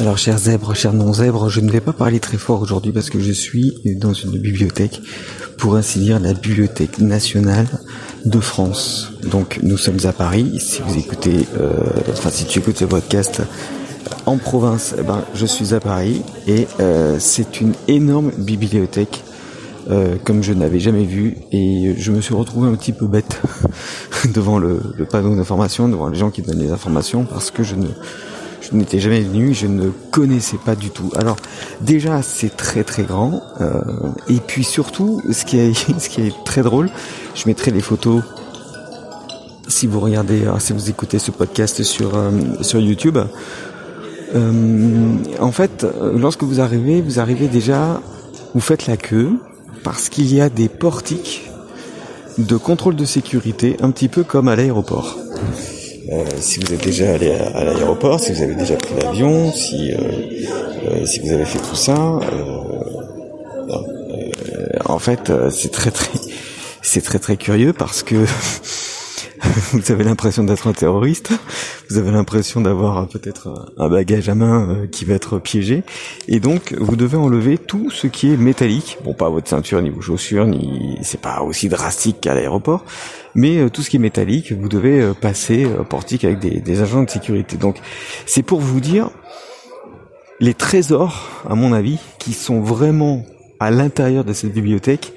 Alors, chers zèbres, chers non-zèbres, je ne vais pas parler très fort aujourd'hui parce que je suis dans une bibliothèque, pour ainsi dire la Bibliothèque nationale de France. Donc, nous sommes à Paris. Si vous écoutez, euh, enfin, si tu écoutes ce podcast en province, eh ben, je suis à Paris et euh, c'est une énorme bibliothèque euh, comme je n'avais jamais vu et je me suis retrouvé un petit peu bête devant le, le panneau d'information, devant les gens qui donnent les informations parce que je ne je n'étais jamais venu, je ne connaissais pas du tout. Alors déjà c'est très très grand euh, et puis surtout ce qui est ce qui est très drôle, je mettrai les photos si vous regardez, si vous écoutez ce podcast sur euh, sur YouTube. Euh, en fait, lorsque vous arrivez, vous arrivez déjà, vous faites la queue parce qu'il y a des portiques de contrôle de sécurité, un petit peu comme à l'aéroport. Euh, si vous êtes déjà allé à, l'aéroport, si vous avez déjà pris l'avion, si euh, euh, si vous avez fait tout ça, en fait, c'est très très c'est très très curieux parce que vous avez l'impression d'être un terroriste, vous avez l'impression d'avoir peut-être un bagage à main euh, qui va être piégé, et donc vous devez enlever tout ce qui est métallique. Bon, pas votre ceinture ni vos chaussures, ni c'est pas aussi drastique qu'à l'aéroport, mais euh, tout ce qui est métallique, vous devez euh, passer portique avec des, des agents de sécurité. Donc c'est pour vous dire les trésors, à mon avis, qui sont vraiment à l'intérieur de cette bibliothèque,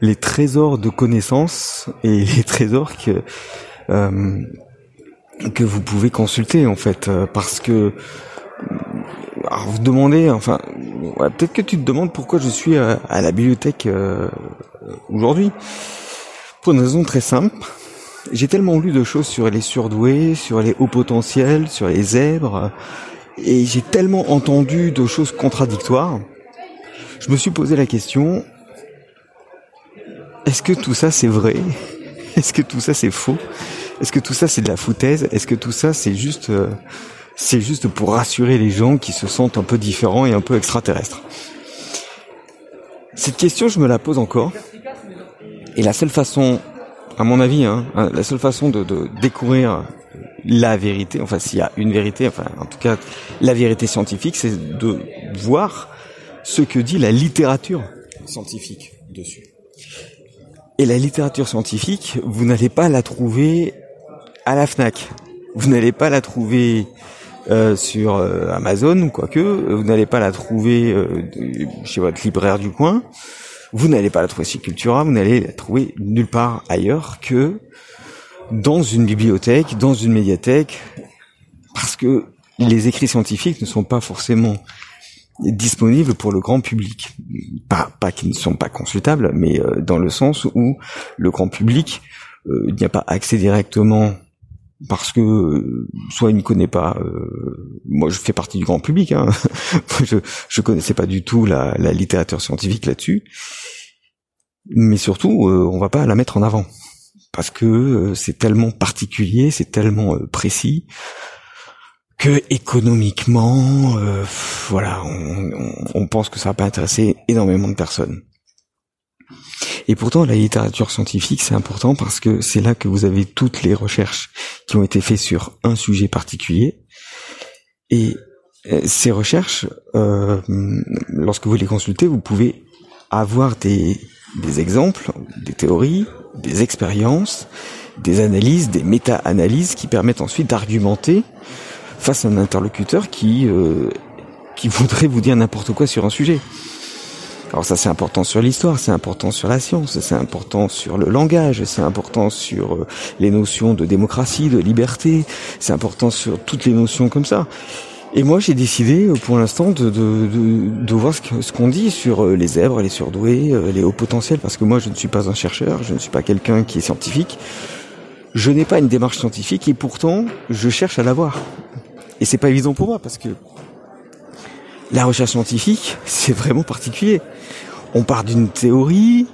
les trésors de connaissances et les trésors que euh, que vous pouvez consulter en fait, euh, parce que alors vous demandez, enfin, peut-être que tu te demandes pourquoi je suis à, la bibliothèque euh, aujourd'hui. Pour une raison très simple, j'ai tellement lu de choses sur les surdoués, sur les hauts potentiels, sur les zèbres, et j'ai tellement entendu de choses contradictoires. Je me suis posé la question est-ce que tout ça c'est vrai? Est-ce que tout ça c'est faux? Est-ce que tout ça c'est de la foutaise? Est-ce que tout ça c'est juste euh, c'est juste pour rassurer les gens qui se sentent un peu différents et un peu extraterrestres? Cette question je me la pose encore. Et la seule façon, à mon avis, hein, hein la seule façon de, de découvrir la vérité, enfin s'il y a une vérité, enfin en tout cas la vérité scientifique, c'est de voir ce que dit la littérature scientifique dessus. Et la littérature scientifique, vous n'allez pas la trouver à la Fnac. Vous n'allez pas la trouver euh, sur euh, Amazon ou quoique. Vous n'allez pas la trouver euh, chez votre libraire du coin. Vous n'allez pas la trouver chez Cultura. Vous n'allez la trouver nulle part ailleurs que dans une bibliothèque, dans une médiathèque, parce que les écrits scientifiques ne sont pas forcément disponibles pour le grand public. Pas, pas qu'ils ne sont pas consultables, mais dans le sens où le grand public euh, n'y a pas accès directement parce que euh, soit il ne connaît pas. moi, je fais partie du grand public. Hein, je je connaissais pas du tout la, la littérature scientifique là-dessus, mais surtout, on va pas la mettre en avant parce que c'est tellement particulier, c'est tellement précis que économiquement, euh, voilà, on, pense que ça va pas intéresser énormément de personnes. Et pourtant, la littérature scientifique, c'est important parce que c'est là que vous avez toutes les recherches qui ont été faites sur un sujet particulier. Et euh, ces recherches, euh, lorsque vous les consultez, vous pouvez avoir des, des exemples, des théories, des expériences, des analyses, des méta-analyses qui permettent ensuite d'argumenter face à un interlocuteur qui euh, qui voudrait vous dire n'importe quoi sur un sujet. Alors ça c'est important sur l'histoire, c'est important sur la science, c'est important sur le langage, c'est important sur euh, les notions de démocratie, de liberté, c'est important sur toutes les notions comme ça. Et moi j'ai décidé euh, pour l'instant de, de, de, de, voir ce qu'on dit sur les zèbres, les surdoués, les hauts potentiels, parce que moi je ne suis pas un chercheur, je ne suis pas quelqu'un qui est scientifique, je n'ai pas une démarche scientifique et pourtant je cherche à l'avoir. Et c'est pas évident pour moi parce que la recherche scientifique, c'est vraiment particulier. On part d'une théorie,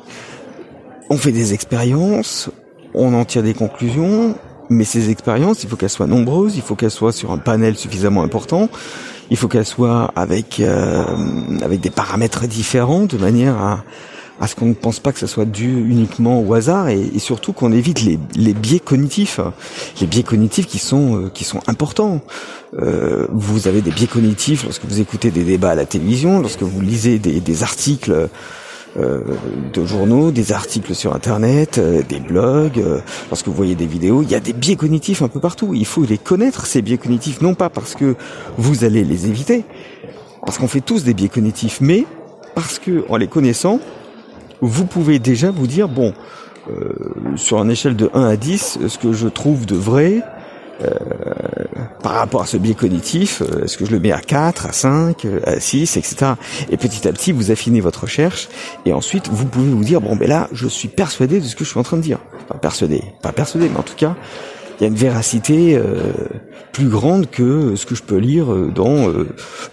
on fait des expériences, on en tire des conclusions, mais ces expériences, il faut qu'elles soient nombreuses, il faut qu'elles soient sur un panel suffisamment important, il faut qu'elles soient avec euh, avec des paramètres différents de manière à à ce qu'on ne pense pas que ça soit dû uniquement au hasard et, surtout qu'on évite les, les, biais cognitifs, les biais cognitifs qui sont euh, qui sont importants. Euh, vous avez des biais cognitifs lorsque vous écoutez des débats à la télévision, lorsque vous lisez des, des articles euh, de journaux, des articles sur Internet, euh, des blogs, euh, lorsque vous voyez des vidéos, il y a des biais cognitifs un peu partout. Il faut les connaître, ces biais cognitifs, non pas parce que vous allez les éviter, parce qu'on fait tous des biais cognitifs, mais parce que en les connaissant, vous pouvez déjà vous dire, bon, euh, sur une échelle de 1 à 10, ce que je trouve de vrai, euh, par rapport à ce biais cognitif, euh, est-ce que je le mets à 4, à 5, à 6, etc. Et petit à petit, vous affinez votre recherche, et ensuite, vous pouvez vous dire, bon, ben là, je suis persuadé de ce que je suis en train de dire. Pas persuadé, pas persuadé, mais en tout cas, il y a une véracité euh, plus grande que ce que je peux lire euh, dans euh,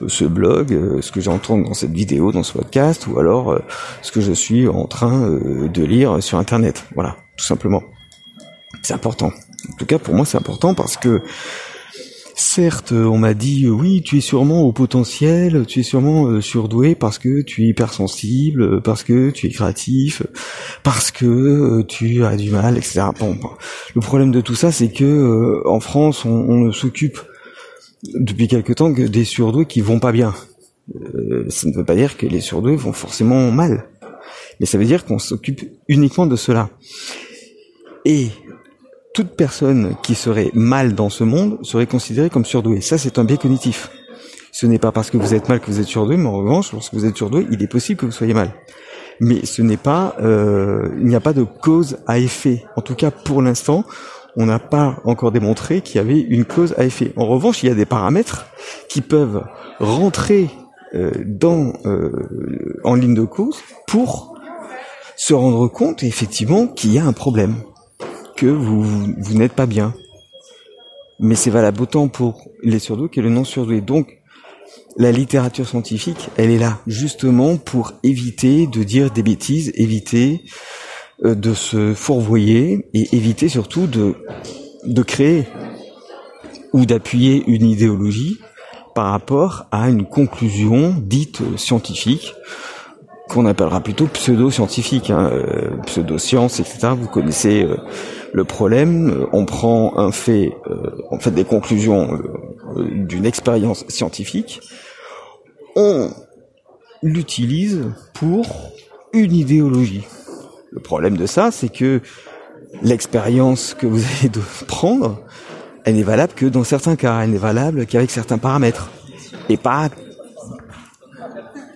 ce blog, ce que j'entends dans cette vidéo, dans ce podcast, ou alors ce que je suis en train de lire sur Internet. Voilà, tout simplement. C'est important. En tout cas, pour moi, c'est important parce que Certes, on m'a dit oui, tu es sûrement au potentiel, tu es sûrement euh, surdoué parce que tu es hypersensible, parce que tu es créatif, parce que euh, tu as du mal, etc. Bon, le problème de tout ça, c'est que euh, en France, on, s'occupe depuis quelque temps que des surdoués qui vont pas bien. ça ne veut pas dire que les surdoués vont forcément mal, mais ça veut dire qu'on s'occupe uniquement de cela. Et toute personne qui serait mal dans ce monde serait considérée comme surdouée. Ça, c'est un biais cognitif. Ce n'est pas parce que vous êtes mal que vous êtes surdoué, mais en revanche, lorsque vous êtes surdoué, il est possible que vous soyez mal. Mais ce n'est pas, euh, il n'y a pas de cause à effet. En tout cas, pour l'instant, on n'a pas encore démontré qu'il y avait une cause à effet. En revanche, il y a des paramètres qui peuvent rentrer euh, dans euh, en ligne de cause pour se rendre compte effectivement qu'il y a un problème que vous, vous n'êtes pas bien. Mais c'est valable autant pour les surdoués que les non surdoués. Donc, la littérature scientifique, elle est là justement pour éviter de dire des bêtises, éviter euh, de se fourvoyer et éviter surtout de, de créer ou d'appuyer une idéologie par rapport à une conclusion dite scientifique qu'on appellera plutôt pseudo-scientifique, hein, euh, pseudo-science, etc. Vous connaissez euh, le problème. On prend un fait, euh, on fait des conclusions d'une expérience scientifique, on l'utilise pour une idéologie. Le problème de ça, c'est que l'expérience que vous allez prendre, elle n'est valable que dans certains cas, elle n'est valable qu'avec certains paramètres, et pas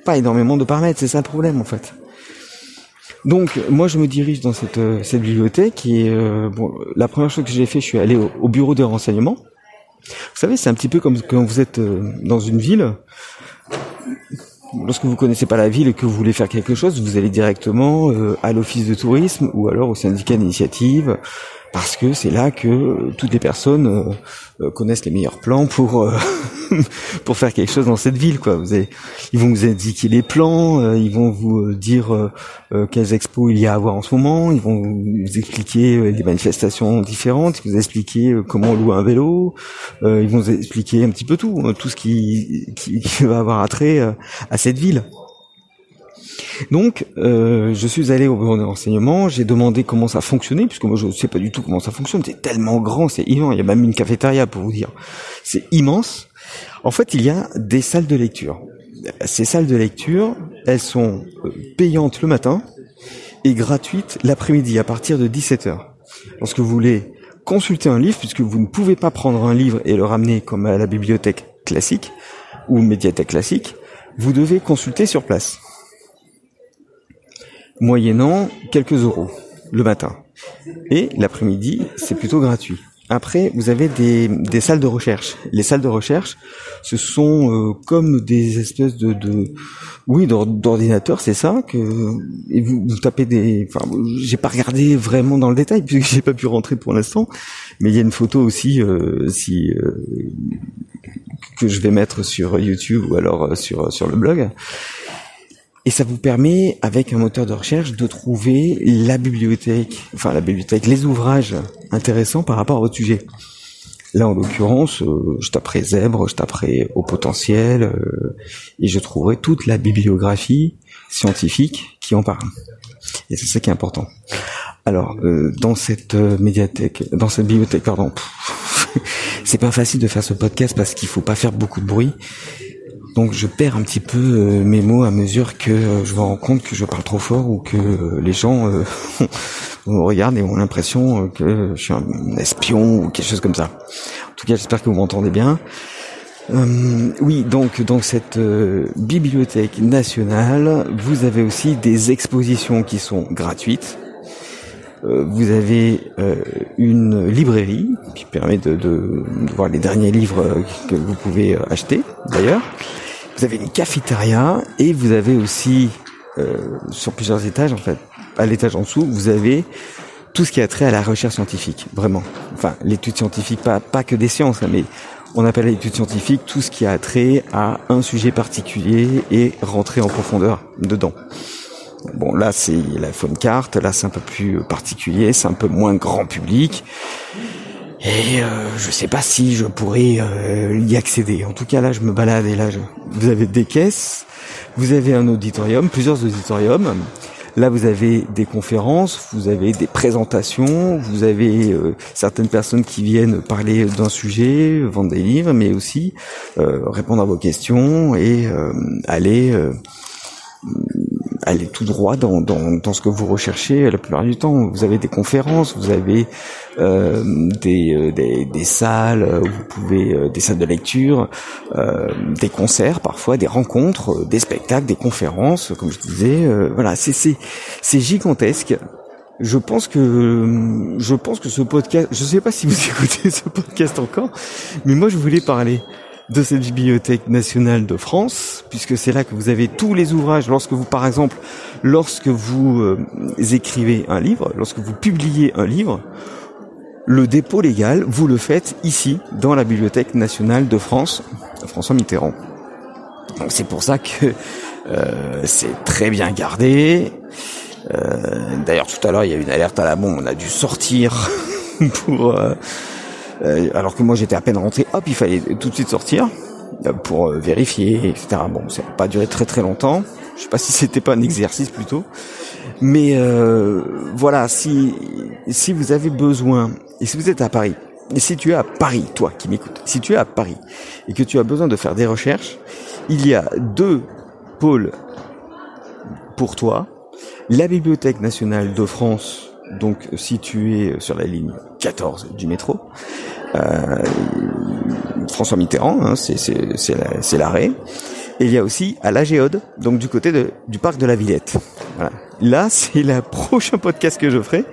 pas énormément de paramètres, c'est ça le problème en fait. Donc moi je me dirige dans cette, euh, cette bibliothèque et euh, bon, la première chose que j'ai fait, je suis allé au, bureau des renseignements. Vous savez, c'est un petit peu comme quand vous êtes euh, dans une ville. Lorsque vous connaissez pas la ville et que vous voulez faire quelque chose, vous allez directement à l'office de tourisme ou alors au syndicat d'initiative parce que c'est là que toutes les personnes euh, euh, connaissent les meilleurs plans pour euh, pour faire quelque chose dans cette ville quoi. Vous avez, ils vont vous indiquer les plans ils vont vous dire quelles expos il y a à voir en ce moment ils vont vous expliquer les manifestations différentes ils vont vous expliquer comment louer un vélo ils vont vous expliquer un petit peu tout tout ce qui, qui va avoir attrait à cette ville donc, euh, je suis allé au bureau de renseignement, j'ai demandé comment ça fonctionnait, puisque moi je ne sais pas du tout comment ça fonctionne. C'est tellement grand, c'est immense. Il y a même une cafétéria pour vous dire. C'est immense. En fait, il y a des salles de lecture. Ces salles de lecture, elles sont euh, payantes le matin et gratuites l'après-midi à partir de 17h. Lorsque vous voulez consulter un livre, puisque vous ne pouvez pas prendre un livre et le ramener comme à la bibliothèque classique ou médiathèque classique, vous devez consulter sur place moyennant quelques euros le matin. Et l'après-midi, c'est plutôt gratuit. Après, vous avez des, des, salles de recherche. Les salles de recherche, ce sont euh, comme des espèces de, de oui, d'ordinateurs, c'est ça que et vous, vous, tapez des. Enfin, j'ai pas regardé vraiment dans le détail puisque j'ai pas pu rentrer pour l'instant, mais il y a une photo aussi euh, si euh, que je vais mettre sur YouTube ou alors sur sur le blog. Et ça vous permet, avec un moteur de recherche, de trouver la bibliothèque, enfin la bibliothèque, les ouvrages intéressants par rapport à votre sujet. Là, en l'occurrence, je taperai zèbre, je taperai au potentiel, et je trouverai toute la bibliographie scientifique qui en parle. Et c'est ça qui est important. Alors, dans cette médiathèque, dans cette bibliothèque, pardon, c'est pas facile de faire ce podcast parce qu'il faut pas faire beaucoup de bruit. Donc je perds un petit peu euh, mes mots à mesure que euh, je me rends compte que je parle trop fort ou que euh, les gens me regardent et ont l'impression que je suis un espion ou quelque chose comme ça. En tout cas, j'espère que vous m'entendez bien. oui, donc dans cette bibliothèque nationale, vous avez aussi des expositions qui sont gratuites. Vous avez une librairie qui permet de, de, voir les derniers livres que vous pouvez acheter d'ailleurs. Vous avez une cafétéria et vous avez aussi euh, sur plusieurs étages en fait, à l'étage en dessous, vous avez tout ce qui a trait à la recherche scientifique, vraiment. Enfin, l'étude scientifique, pas pas que des sciences, hein, mais on appelle l'étude scientifique tout ce qui a trait à un sujet particulier et rentrer en profondeur dedans. Bon, là, c'est la phone carte, là, c'est un peu plus particulier, c'est un peu moins grand public. Et euh, je sais pas si je pourrais euh, y accéder. En tout cas, là, je me balade et là, je... vous avez des caisses, vous avez un auditorium, plusieurs auditoriums. Là, vous avez des conférences, vous avez des présentations, vous avez euh, certaines personnes qui viennent parler d'un sujet, vendre des livres, mais aussi euh, répondre à vos questions et aller aller tout droit dans, dans, dans, ce que vous recherchez la plupart du temps. Vous avez des conférences, vous avez euh, des, euh, des, des, salles où vous pouvez euh, des salles de lecture, euh, des concerts parfois, des rencontres, des spectacles, des conférences, comme je disais. voilà, c'est c'est c'est gigantesque. Je pense que je pense que ce podcast, je sais pas si vous écoutez ce podcast encore, mais moi je voulais parler de cette bibliothèque nationale de France, puisque c'est là que vous avez tous les ouvrages. Lorsque vous, par exemple, lorsque vous euh, écrivez un livre, lorsque vous publiez un livre, le dépôt légal, vous le faites ici, dans la Bibliothèque nationale de France, François Mitterrand. Donc c'est pour ça que euh, c'est très bien gardé. Euh, D'ailleurs, tout à l'heure, il y a eu une alerte à la bombe. On a dû sortir pour euh, euh, alors que moi j'étais à peine rentré, hop, il fallait tout de suite sortir pour euh, vérifier, etc. Bon, ça n'a pas duré très très longtemps. Je sais pas si c'était pas un exercice plutôt, mais euh, voilà, si si vous avez besoin et si vous êtes à Paris et si tu es à Paris, toi qui m'écoutes, si tu es à Paris et que tu as besoin de faire des recherches, il y a deux pôles pour toi. La Bibliothèque nationale de France donc situé sur la ligne 14 du métro. Euh, François Mitterrand, hein, c'est l'arrêt. Et il y a aussi à la Géode, donc du côté de, du parc de la Villette. Voilà. Là, c'est le prochain podcast que je ferai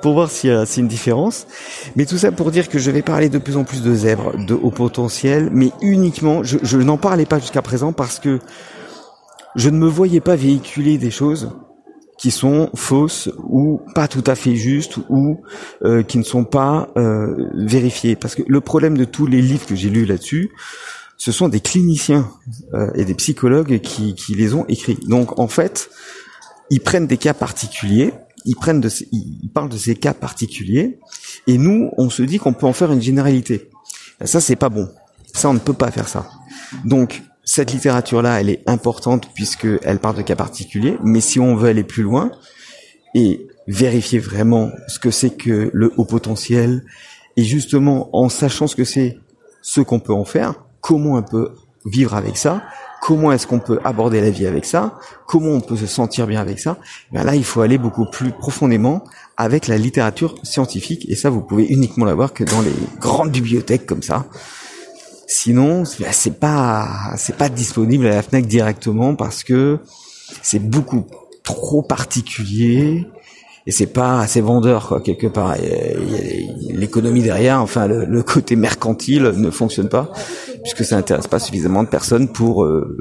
pour voir s'il y a une différence. Mais tout ça pour dire que je vais parler de plus en plus de zèbres, de haut potentiel, mais uniquement, je, je n'en parlais pas jusqu'à présent parce que je ne me voyais pas véhiculer des choses qui sont fausses ou pas tout à fait justes ou euh, qui ne sont pas euh, vérifiées. Parce que le problème de tous les livres que j'ai lus là-dessus, ce sont des cliniciens euh, et des psychologues qui, qui les ont écrits. Donc en fait, ils prennent des cas particuliers, ils prennent de, ils parlent de ces cas particuliers, et nous, on se dit qu'on peut en faire une généralité. Ça, c'est pas bon. Ça, on ne peut pas faire ça. Donc, cette littérature-là, elle est importante puisqu'elle parle de cas particuliers, mais si on veut aller plus loin et vérifier vraiment ce que c'est que le haut potentiel, et justement en sachant ce que c'est, ce qu'on peut en faire, comment on peut vivre avec ça, comment est-ce qu'on peut aborder la vie avec ça, comment on peut se sentir bien avec ça, ben là il faut aller beaucoup plus profondément avec la littérature scientifique, et ça vous pouvez uniquement l'avoir que dans les grandes bibliothèques comme ça. Sinon, c'est pas c'est pas disponible à la Fnac directement parce que c'est beaucoup trop particulier et c'est pas assez vendeur quoi quelque part. L'économie derrière, enfin le, côté mercantile ne fonctionne pas puisque ça n'intéresse pas suffisamment de personnes pour euh,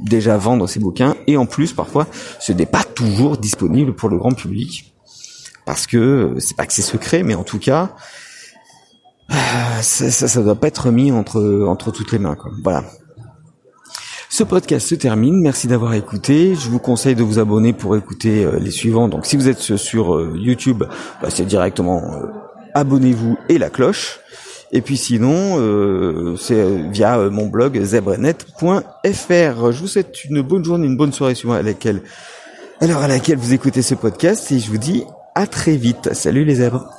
déjà vendre ces bouquins et en plus parfois ce n'est pas toujours disponible pour le grand public parce que c'est pas que c'est secret mais en tout cas ça, ça, ça, doit pas être mis entre toutes les mains. Quoi. Voilà. Ce podcast se termine. Merci d'avoir écouté. Je vous conseille de vous abonner pour écouter euh, les suivants. Donc, si vous êtes sur euh, YouTube, bah, c'est directement euh, abonnez-vous et la cloche. Et puis sinon, c'est via mon blog zebrenet.fr. Je vous souhaite une bonne journée, une bonne soirée à laquelle, à l'heure à laquelle vous écoutez ce podcast et je vous dis à très vite. Salut les zèbres.